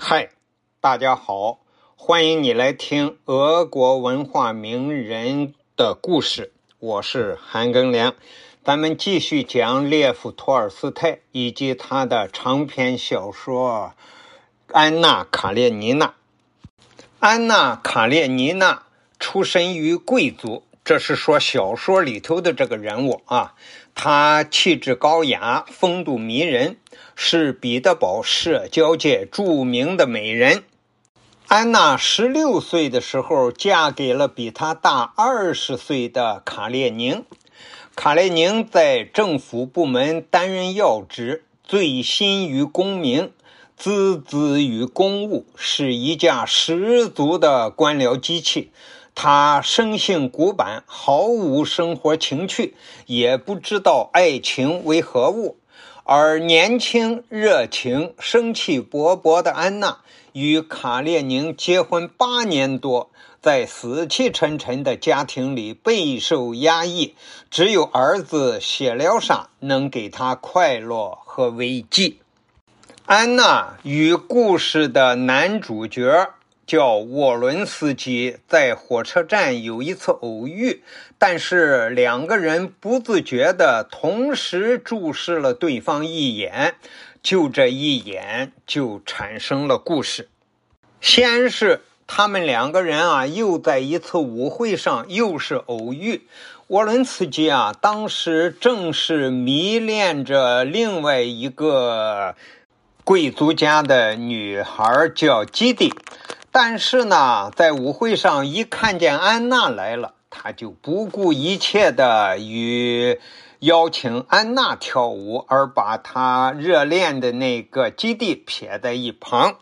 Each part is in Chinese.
嗨，大家好，欢迎你来听俄国文化名人的故事。我是韩庚良，咱们继续讲列夫·托尔斯泰以及他的长篇小说《安娜·卡列尼娜》。安娜·卡列尼娜出身于贵族，这是说小说里头的这个人物啊。她气质高雅，风度迷人，是彼得堡社交界著名的美人。安娜十六岁的时候，嫁给了比她大二十岁的卡列宁。卡列宁在政府部门担任要职，醉心于功名，孜孜于公务，是一架十足的官僚机器。他生性古板，毫无生活情趣，也不知道爱情为何物。而年轻、热情、生气勃勃的安娜与卡列宁结婚八年多，在死气沉沉的家庭里备受压抑，只有儿子谢廖沙能给她快乐和慰藉。安娜与故事的男主角。叫沃伦斯基在火车站有一次偶遇，但是两个人不自觉地同时注视了对方一眼，就这一眼就产生了故事。先是他们两个人啊，又在一次舞会上又是偶遇。沃伦斯基啊，当时正是迷恋着另外一个贵族家的女孩，叫基蒂。但是呢，在舞会上一看见安娜来了，他就不顾一切的与邀请安娜跳舞，而把他热恋的那个基地撇在一旁。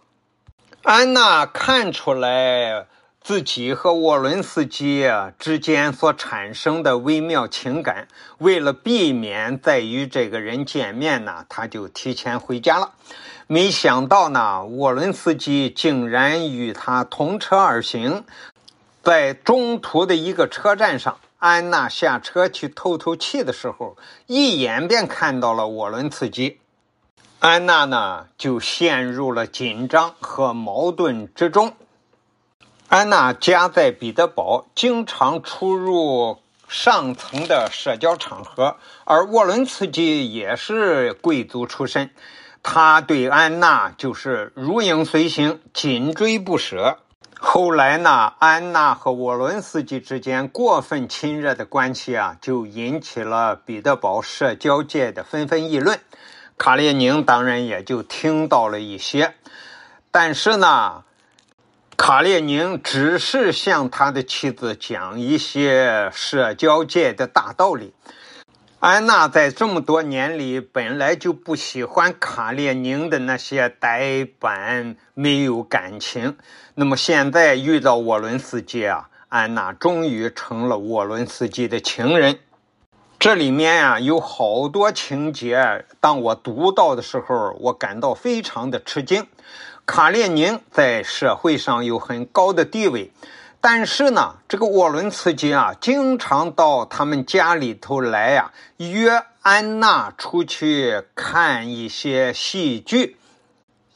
安娜看出来自己和沃伦斯基之间所产生的微妙情感，为了避免再与这个人见面呢，他就提前回家了。没想到呢，沃伦斯基竟然与他同车而行。在中途的一个车站上，安娜下车去透透气的时候，一眼便看到了沃伦斯基。安娜呢，就陷入了紧张和矛盾之中。安娜家在彼得堡，经常出入上层的社交场合，而沃伦斯基也是贵族出身。他对安娜就是如影随形，紧追不舍。后来呢，安娜和沃伦斯基之间过分亲热的关系啊，就引起了彼得堡社交界的纷纷议论。卡列宁当然也就听到了一些，但是呢，卡列宁只是向他的妻子讲一些社交界的大道理。安娜在这么多年里本来就不喜欢卡列宁的那些呆板、没有感情。那么现在遇到沃伦斯基啊，安娜终于成了沃伦斯基的情人。这里面啊有好多情节，当我读到的时候，我感到非常的吃惊。卡列宁在社会上有很高的地位。但是呢，这个沃伦茨基啊，经常到他们家里头来呀，约安娜出去看一些戏剧，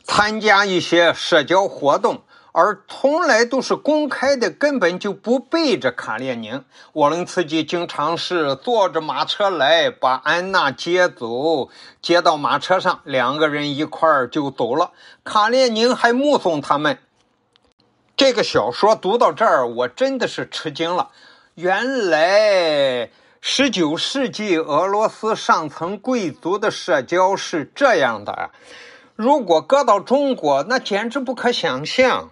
参加一些社交活动，而从来都是公开的，根本就不背着卡列宁。沃伦茨基经常是坐着马车来，把安娜接走，接到马车上，两个人一块儿就走了。卡列宁还目送他们。这个小说读到这儿，我真的是吃惊了。原来，十九世纪俄罗斯上层贵族的社交是这样的。如果搁到中国，那简直不可想象。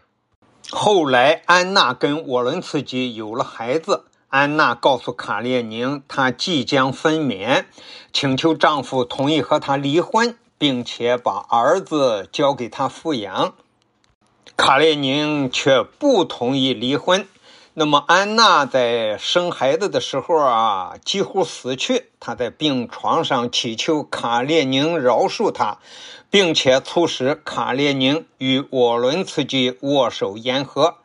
后来，安娜跟沃伦茨基有了孩子。安娜告诉卡列宁，她即将分娩，请求丈夫同意和她离婚，并且把儿子交给她抚养。卡列宁却不同意离婚。那么，安娜在生孩子的时候啊，几乎死去。她在病床上祈求卡列宁饶恕她，并且促使卡列宁与沃伦茨基握手言和。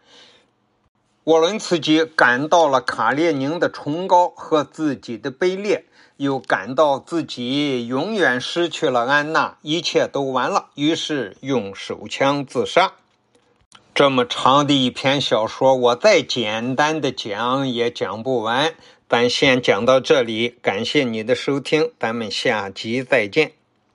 沃伦茨基感到了卡列宁的崇高和自己的卑劣，又感到自己永远失去了安娜，一切都完了，于是用手枪自杀。这么长的一篇小说，我再简单的讲也讲不完，咱先讲到这里。感谢你的收听，咱们下集再见。